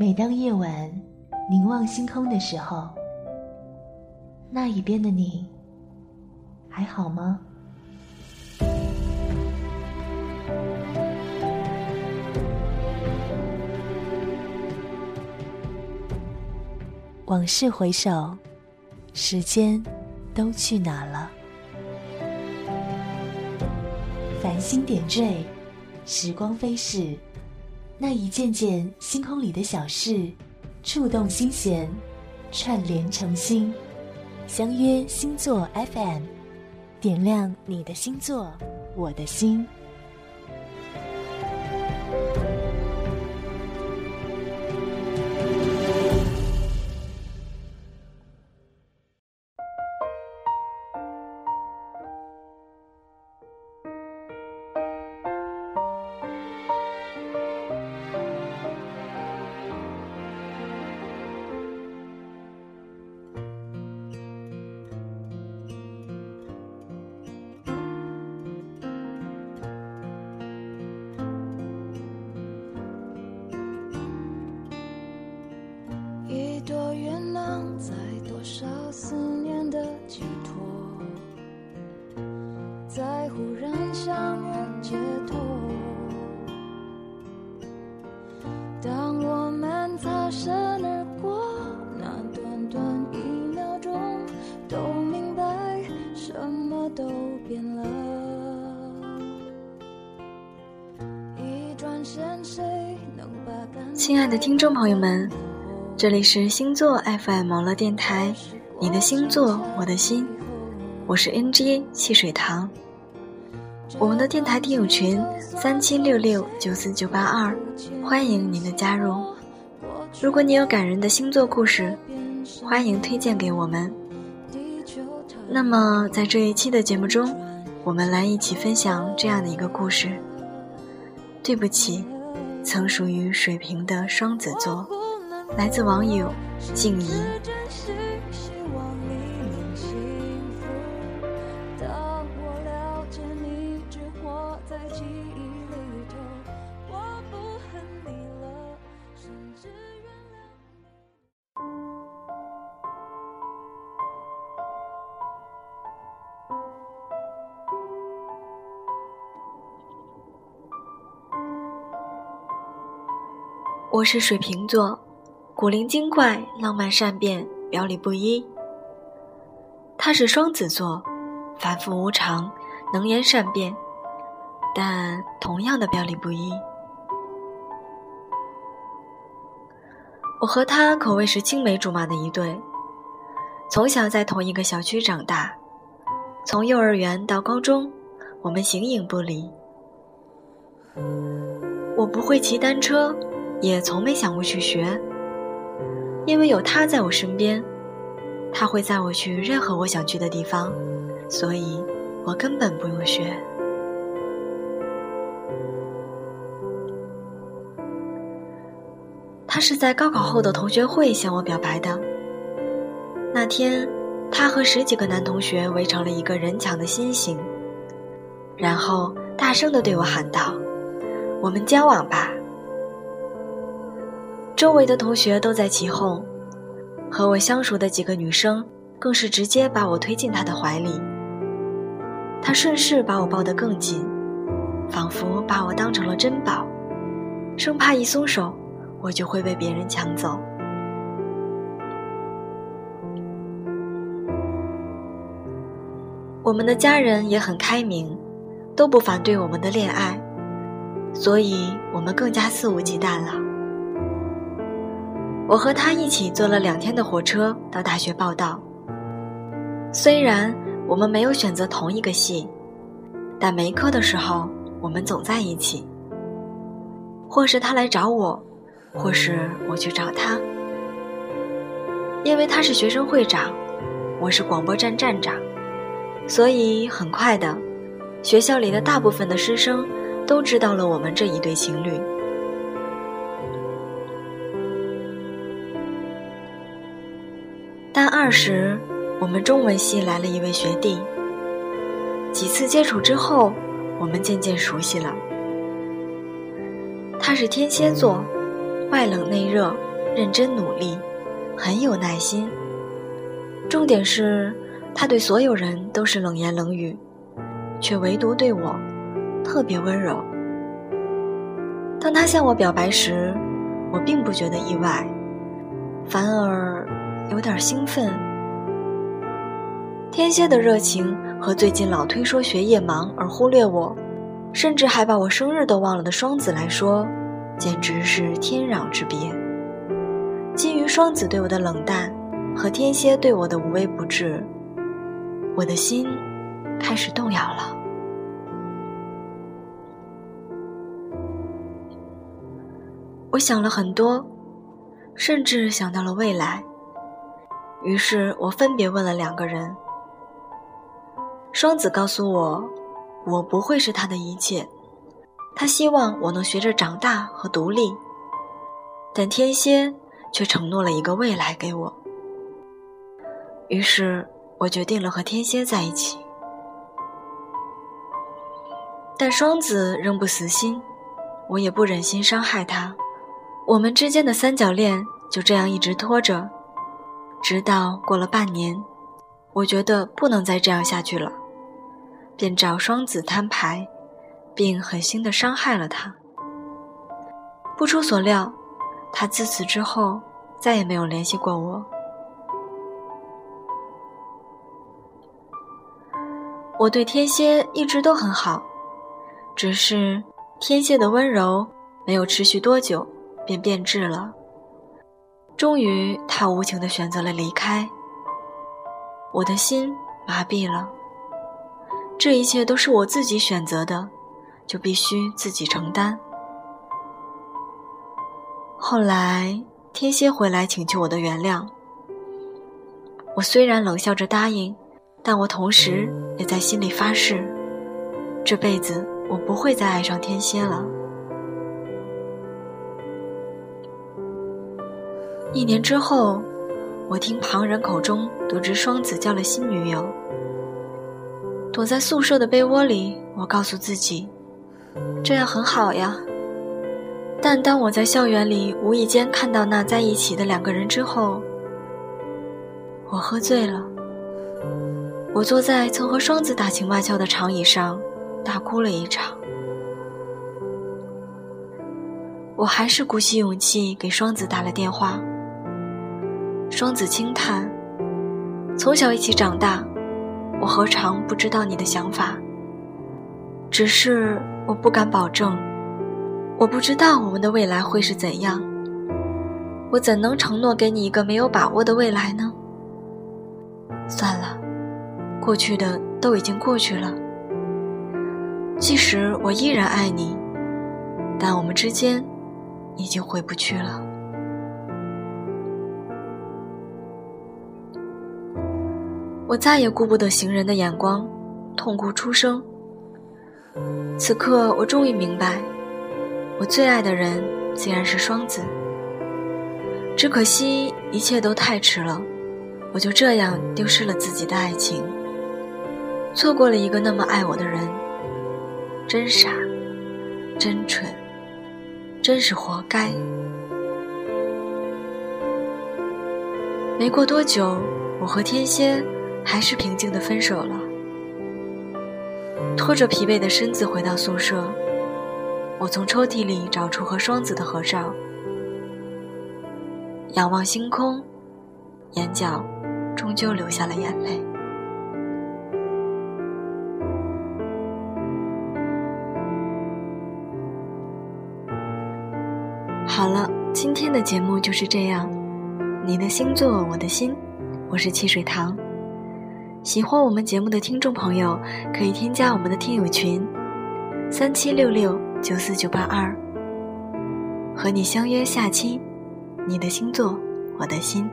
每当夜晚凝望星空的时候，那一边的你还好吗？往事回首，时间都去哪了？繁星点缀，时光飞逝。那一件件星空里的小事，触动心弦，串联成心，相约星座 FM，点亮你的星座，我的心。亲爱的听众朋友们，这里是星座 FM 网络电台，你的星座我的心，我是 NG 汽水糖。我们的电台听友群三七六六九四九八二，欢迎您的加入。如果你有感人的星座故事，欢迎推荐给我们。那么在这一期的节目中，我们来一起分享这样的一个故事。对不起。曾属于水瓶的双子座，来自网友静怡。我是水瓶座，古灵精怪、浪漫善变、表里不一。他是双子座，反复无常、能言善辩，但同样的表里不一。我和他可谓是青梅竹马的一对，从小在同一个小区长大，从幼儿园到高中，我们形影不离。我不会骑单车。也从没想过去学，因为有他在我身边，他会载我去任何我想去的地方，所以我根本不用学。他是在高考后的同学会向我表白的。那天，他和十几个男同学围成了一个人墙的心形，然后大声的对我喊道：“我们交往吧。”周围的同学都在起哄，和我相熟的几个女生更是直接把我推进他的怀里。他顺势把我抱得更紧，仿佛把我当成了珍宝，生怕一松手，我就会被别人抢走。我们的家人也很开明，都不反对我们的恋爱，所以我们更加肆无忌惮了。我和他一起坐了两天的火车到大学报道。虽然我们没有选择同一个系，但没课的时候我们总在一起。或是他来找我，或是我去找他。因为他是学生会长，我是广播站站长，所以很快的，学校里的大部分的师生都知道了我们这一对情侣。二时，我们中文系来了一位学弟。几次接触之后，我们渐渐熟悉了。他是天蝎座，外冷内热，认真努力，很有耐心。重点是，他对所有人都是冷言冷语，却唯独对我特别温柔。当他向我表白时，我并不觉得意外，反而有点兴奋。天蝎的热情和最近老推说学业忙而忽略我，甚至还把我生日都忘了的双子来说，简直是天壤之别。基于双子对我的冷淡和天蝎对我的无微不至，我的心开始动摇了。我想了很多，甚至想到了未来。于是我分别问了两个人。双子告诉我，我不会是他的一切，他希望我能学着长大和独立。但天蝎却承诺了一个未来给我。于是我决定了和天蝎在一起。但双子仍不死心，我也不忍心伤害他。我们之间的三角恋就这样一直拖着，直到过了半年，我觉得不能再这样下去了，便找双子摊牌，并狠心的伤害了他。不出所料，他自此之后再也没有联系过我。我对天蝎一直都很好，只是天蝎的温柔没有持续多久。便变质了。终于，他无情的选择了离开。我的心麻痹了。这一切都是我自己选择的，就必须自己承担。后来，天蝎回来请求我的原谅。我虽然冷笑着答应，但我同时也在心里发誓，这辈子我不会再爱上天蝎了。一年之后，我听旁人口中得知双子交了新女友。躲在宿舍的被窝里，我告诉自己，这样很好呀。但当我在校园里无意间看到那在一起的两个人之后，我喝醉了。我坐在曾和双子打情骂俏的长椅上，大哭了一场。我还是鼓起勇气给双子打了电话。双子轻叹：“从小一起长大，我何尝不知道你的想法？只是我不敢保证，我不知道我们的未来会是怎样。我怎能承诺给你一个没有把握的未来呢？算了，过去的都已经过去了。即使我依然爱你，但我们之间已经回不去了。”我再也顾不得行人的眼光，痛哭出声。此刻，我终于明白，我最爱的人竟然是双子。只可惜一切都太迟了，我就这样丢失了自己的爱情，错过了一个那么爱我的人，真傻，真蠢，真是活该。没过多久，我和天蝎。还是平静的分手了。拖着疲惫的身子回到宿舍，我从抽屉里找出和双子的合照，仰望星空，眼角终究流下了眼泪。好了，今天的节目就是这样。你的星座，我的心，我是汽水糖。喜欢我们节目的听众朋友，可以添加我们的听友群：三七六六九四九八二，和你相约下期。你的星座，我的心。